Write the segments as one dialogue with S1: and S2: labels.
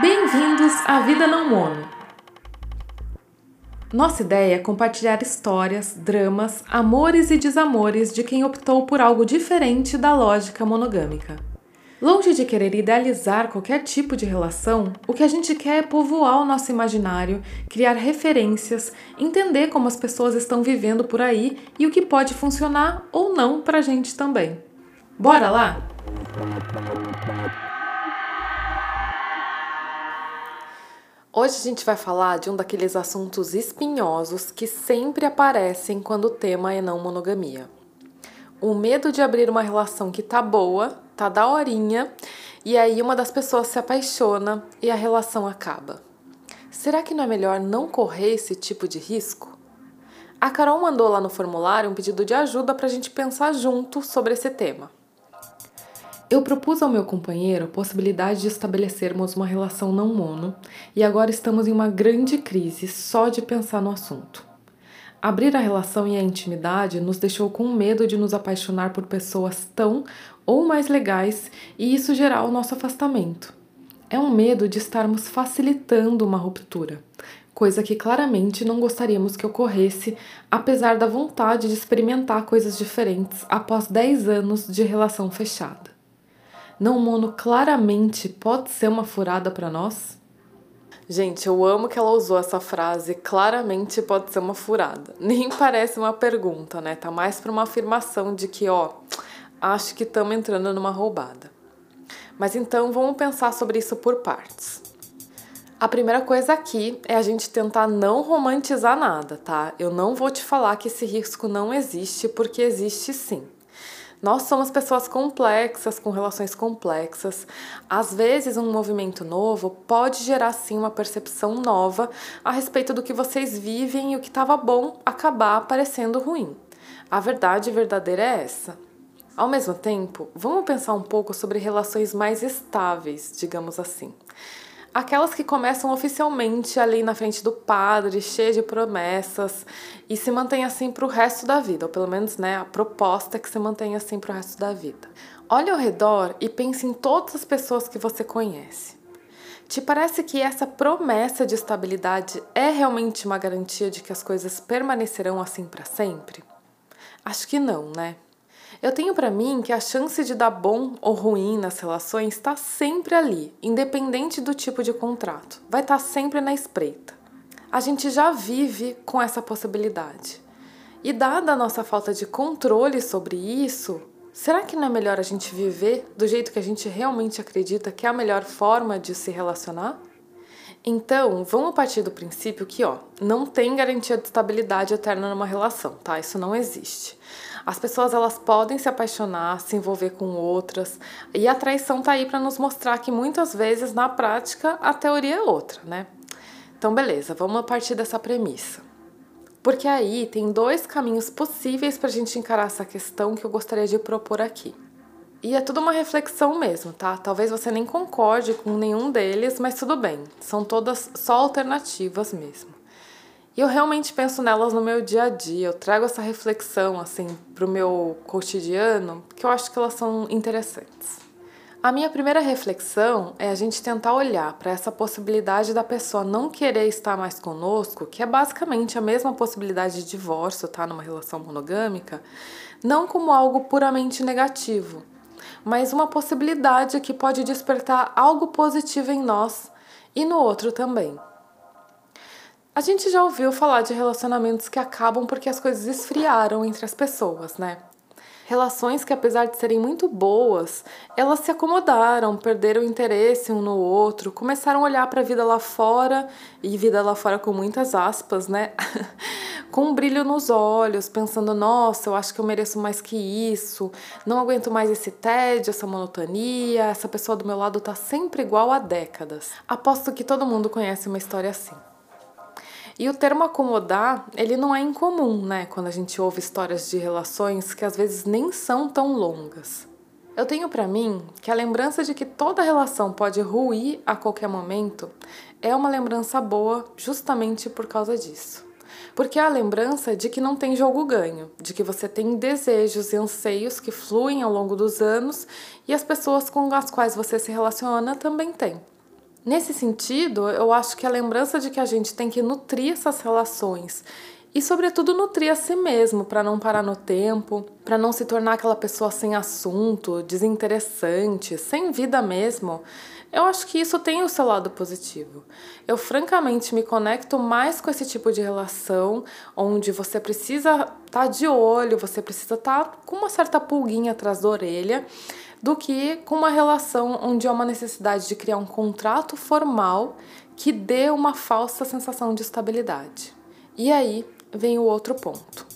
S1: Bem-vindos à Vida Não Mono. Nossa ideia é compartilhar histórias, dramas, amores e desamores de quem optou por algo diferente da lógica monogâmica. Longe de querer idealizar qualquer tipo de relação, o que a gente quer é povoar o nosso imaginário, criar referências, entender como as pessoas estão vivendo por aí e o que pode funcionar ou não pra gente também. Bora lá? Hoje a gente vai falar de um daqueles assuntos espinhosos que sempre aparecem quando o tema é não monogamia. O medo de abrir uma relação que tá boa tá daorinha, e aí uma das pessoas se apaixona e a relação acaba. Será que não é melhor não correr esse tipo de risco? A Carol mandou lá no formulário um pedido de ajuda para a gente pensar junto sobre esse tema. Eu propus ao meu companheiro a possibilidade de estabelecermos uma relação não mono e agora estamos em uma grande crise só de pensar no assunto. Abrir a relação e a intimidade nos deixou com medo de nos apaixonar por pessoas tão ou mais legais e isso gerar o nosso afastamento. É um medo de estarmos facilitando uma ruptura, coisa que claramente não gostaríamos que ocorresse, apesar da vontade de experimentar coisas diferentes após 10 anos de relação fechada. Não mono claramente pode ser uma furada para nós? Gente, eu amo que ela usou essa frase, claramente pode ser uma furada. Nem parece uma pergunta, né? Tá mais para uma afirmação de que, ó, acho que estamos entrando numa roubada. Mas então vamos pensar sobre isso por partes. A primeira coisa aqui é a gente tentar não romantizar nada, tá? Eu não vou te falar que esse risco não existe, porque existe sim. Nós somos pessoas complexas, com relações complexas. Às vezes, um movimento novo pode gerar sim uma percepção nova a respeito do que vocês vivem e o que estava bom acabar parecendo ruim. A verdade verdadeira é essa. Ao mesmo tempo, vamos pensar um pouco sobre relações mais estáveis, digamos assim. Aquelas que começam oficialmente ali na frente do padre, cheia de promessas, e se mantém assim para o resto da vida, ou pelo menos né, a proposta é que se mantenha assim para o resto da vida. Olhe ao redor e pense em todas as pessoas que você conhece. Te parece que essa promessa de estabilidade é realmente uma garantia de que as coisas permanecerão assim para sempre? Acho que não, né? Eu tenho para mim que a chance de dar bom ou ruim nas relações está sempre ali, independente do tipo de contrato. Vai estar tá sempre na espreita. A gente já vive com essa possibilidade. E dada a nossa falta de controle sobre isso, será que não é melhor a gente viver do jeito que a gente realmente acredita que é a melhor forma de se relacionar? Então, vamos partir do princípio que, ó, não tem garantia de estabilidade eterna numa relação, tá? Isso não existe. As pessoas elas podem se apaixonar, se envolver com outras, e a traição tá aí para nos mostrar que muitas vezes na prática a teoria é outra, né? Então, beleza, vamos partir dessa premissa. Porque aí tem dois caminhos possíveis para a gente encarar essa questão que eu gostaria de propor aqui. E é tudo uma reflexão mesmo, tá? Talvez você nem concorde com nenhum deles, mas tudo bem, são todas só alternativas mesmo. E eu realmente penso nelas no meu dia a dia, eu trago essa reflexão assim pro meu cotidiano, que eu acho que elas são interessantes. A minha primeira reflexão é a gente tentar olhar para essa possibilidade da pessoa não querer estar mais conosco, que é basicamente a mesma possibilidade de divórcio, tá, numa relação monogâmica, não como algo puramente negativo, mas uma possibilidade que pode despertar algo positivo em nós e no outro também. A gente já ouviu falar de relacionamentos que acabam porque as coisas esfriaram entre as pessoas, né? Relações que, apesar de serem muito boas, elas se acomodaram, perderam interesse um no outro, começaram a olhar para a vida lá fora, e vida lá fora com muitas aspas, né? com um brilho nos olhos, pensando: nossa, eu acho que eu mereço mais que isso, não aguento mais esse tédio, essa monotonia, essa pessoa do meu lado tá sempre igual há décadas. Aposto que todo mundo conhece uma história assim. E o termo acomodar, ele não é incomum, né? Quando a gente ouve histórias de relações que às vezes nem são tão longas. Eu tenho para mim que a lembrança de que toda relação pode ruir a qualquer momento é uma lembrança boa justamente por causa disso. Porque é a lembrança de que não tem jogo ganho, de que você tem desejos e anseios que fluem ao longo dos anos e as pessoas com as quais você se relaciona também têm. Nesse sentido, eu acho que a lembrança de que a gente tem que nutrir essas relações e, sobretudo, nutrir a si mesmo para não parar no tempo, para não se tornar aquela pessoa sem assunto, desinteressante, sem vida mesmo. Eu acho que isso tem o seu lado positivo. Eu francamente me conecto mais com esse tipo de relação, onde você precisa estar tá de olho, você precisa estar tá com uma certa pulguinha atrás da orelha, do que com uma relação onde há uma necessidade de criar um contrato formal que dê uma falsa sensação de estabilidade. E aí vem o outro ponto.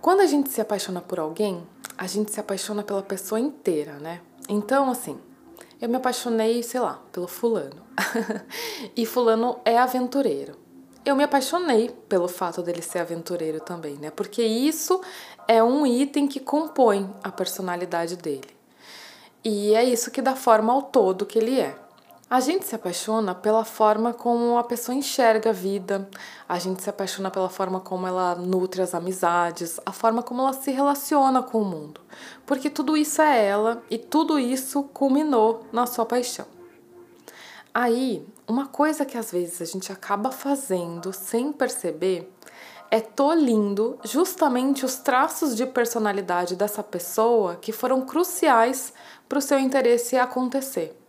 S1: Quando a gente se apaixona por alguém, a gente se apaixona pela pessoa inteira, né? Então, assim, eu me apaixonei, sei lá, pelo fulano. e fulano é aventureiro. Eu me apaixonei pelo fato dele ser aventureiro também, né? Porque isso é um item que compõe a personalidade dele. E é isso que dá forma ao todo que ele é. A gente se apaixona pela forma como a pessoa enxerga a vida, a gente se apaixona pela forma como ela nutre as amizades, a forma como ela se relaciona com o mundo. Porque tudo isso é ela e tudo isso culminou na sua paixão. Aí, uma coisa que às vezes a gente acaba fazendo sem perceber é tolindo justamente os traços de personalidade dessa pessoa que foram cruciais para o seu interesse acontecer.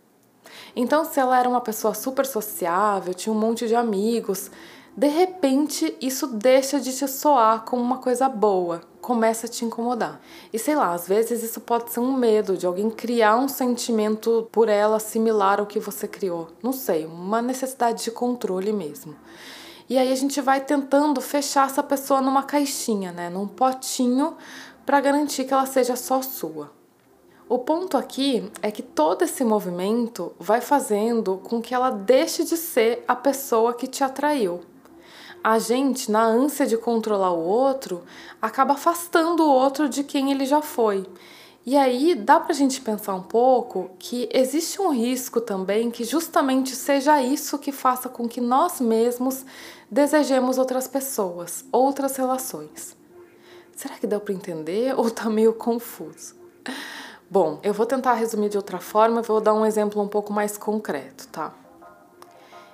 S1: Então, se ela era uma pessoa super sociável, tinha um monte de amigos, de repente isso deixa de te soar como uma coisa boa, começa a te incomodar. E sei lá, às vezes isso pode ser um medo de alguém criar um sentimento por ela similar ao que você criou. Não sei, uma necessidade de controle mesmo. E aí a gente vai tentando fechar essa pessoa numa caixinha, né, num potinho para garantir que ela seja só sua. O ponto aqui é que todo esse movimento vai fazendo com que ela deixe de ser a pessoa que te atraiu. A gente, na ânsia de controlar o outro, acaba afastando o outro de quem ele já foi. E aí dá pra gente pensar um pouco que existe um risco também que justamente seja isso que faça com que nós mesmos desejemos outras pessoas, outras relações. Será que deu para entender ou tá meio confuso? Bom, eu vou tentar resumir de outra forma, vou dar um exemplo um pouco mais concreto, tá?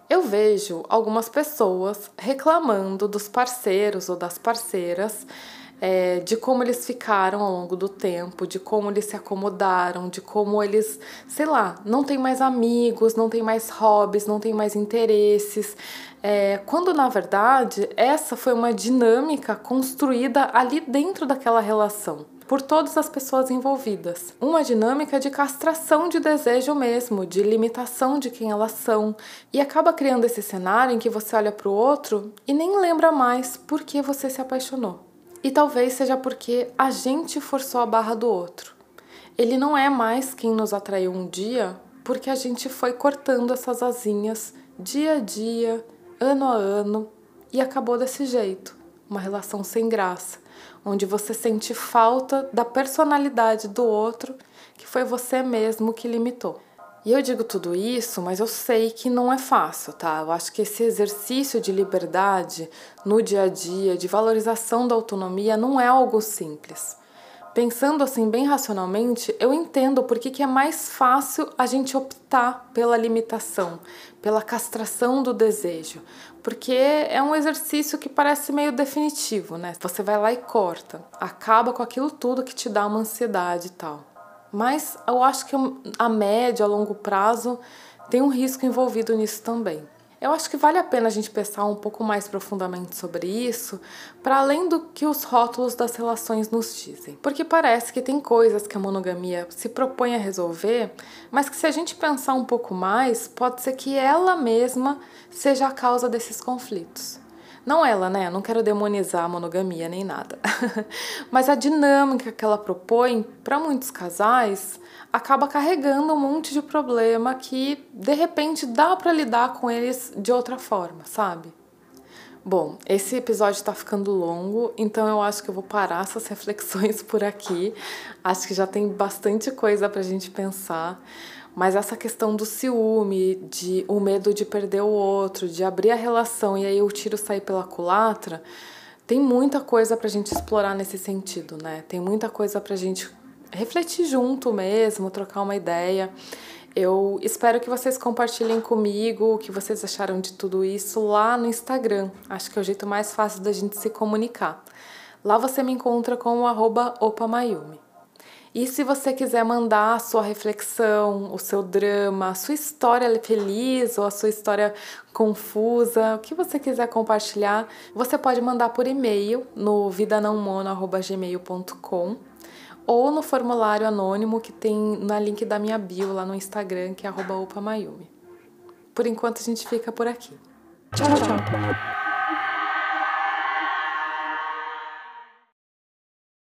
S1: Eu vejo algumas pessoas reclamando dos parceiros ou das parceiras é, de como eles ficaram ao longo do tempo, de como eles se acomodaram, de como eles, sei lá, não tem mais amigos, não tem mais hobbies, não tem mais interesses. É, quando na verdade essa foi uma dinâmica construída ali dentro daquela relação por todas as pessoas envolvidas. Uma dinâmica de castração de desejo mesmo, de limitação de quem elas são, e acaba criando esse cenário em que você olha para o outro e nem lembra mais por que você se apaixonou. E talvez seja porque a gente forçou a barra do outro. Ele não é mais quem nos atraiu um dia, porque a gente foi cortando essas asinhas dia a dia, ano a ano, e acabou desse jeito uma relação sem graça onde você sente falta da personalidade do outro, que foi você mesmo que limitou. E eu digo tudo isso, mas eu sei que não é fácil, tá? Eu acho que esse exercício de liberdade no dia a dia, de valorização da autonomia, não é algo simples. Pensando assim bem racionalmente, eu entendo por que é mais fácil a gente optar pela limitação, pela castração do desejo, porque é um exercício que parece meio definitivo, né? Você vai lá e corta, acaba com aquilo tudo que te dá uma ansiedade e tal. Mas eu acho que a médio, a longo prazo, tem um risco envolvido nisso também. Eu acho que vale a pena a gente pensar um pouco mais profundamente sobre isso, para além do que os rótulos das relações nos dizem. Porque parece que tem coisas que a monogamia se propõe a resolver, mas que se a gente pensar um pouco mais, pode ser que ela mesma seja a causa desses conflitos. Não ela, né? Não quero demonizar a monogamia nem nada. Mas a dinâmica que ela propõe para muitos casais acaba carregando um monte de problema que de repente dá para lidar com eles de outra forma, sabe? Bom, esse episódio está ficando longo, então eu acho que eu vou parar essas reflexões por aqui. Acho que já tem bastante coisa para a gente pensar. Mas essa questão do ciúme, de o medo de perder o outro, de abrir a relação e aí o tiro sair pela culatra, tem muita coisa pra gente explorar nesse sentido, né? Tem muita coisa pra gente refletir junto mesmo, trocar uma ideia. Eu espero que vocês compartilhem comigo o que vocês acharam de tudo isso lá no Instagram. Acho que é o jeito mais fácil da gente se comunicar. Lá você me encontra com o arroba opamayumi. E se você quiser mandar a sua reflexão, o seu drama, a sua história feliz ou a sua história confusa, o que você quiser compartilhar, você pode mandar por e-mail no vidanãomono.gmail.com ou no formulário anônimo que tem na link da minha bio lá no Instagram, que é opamayumi. Por enquanto a gente fica por aqui. Tchau, tchau.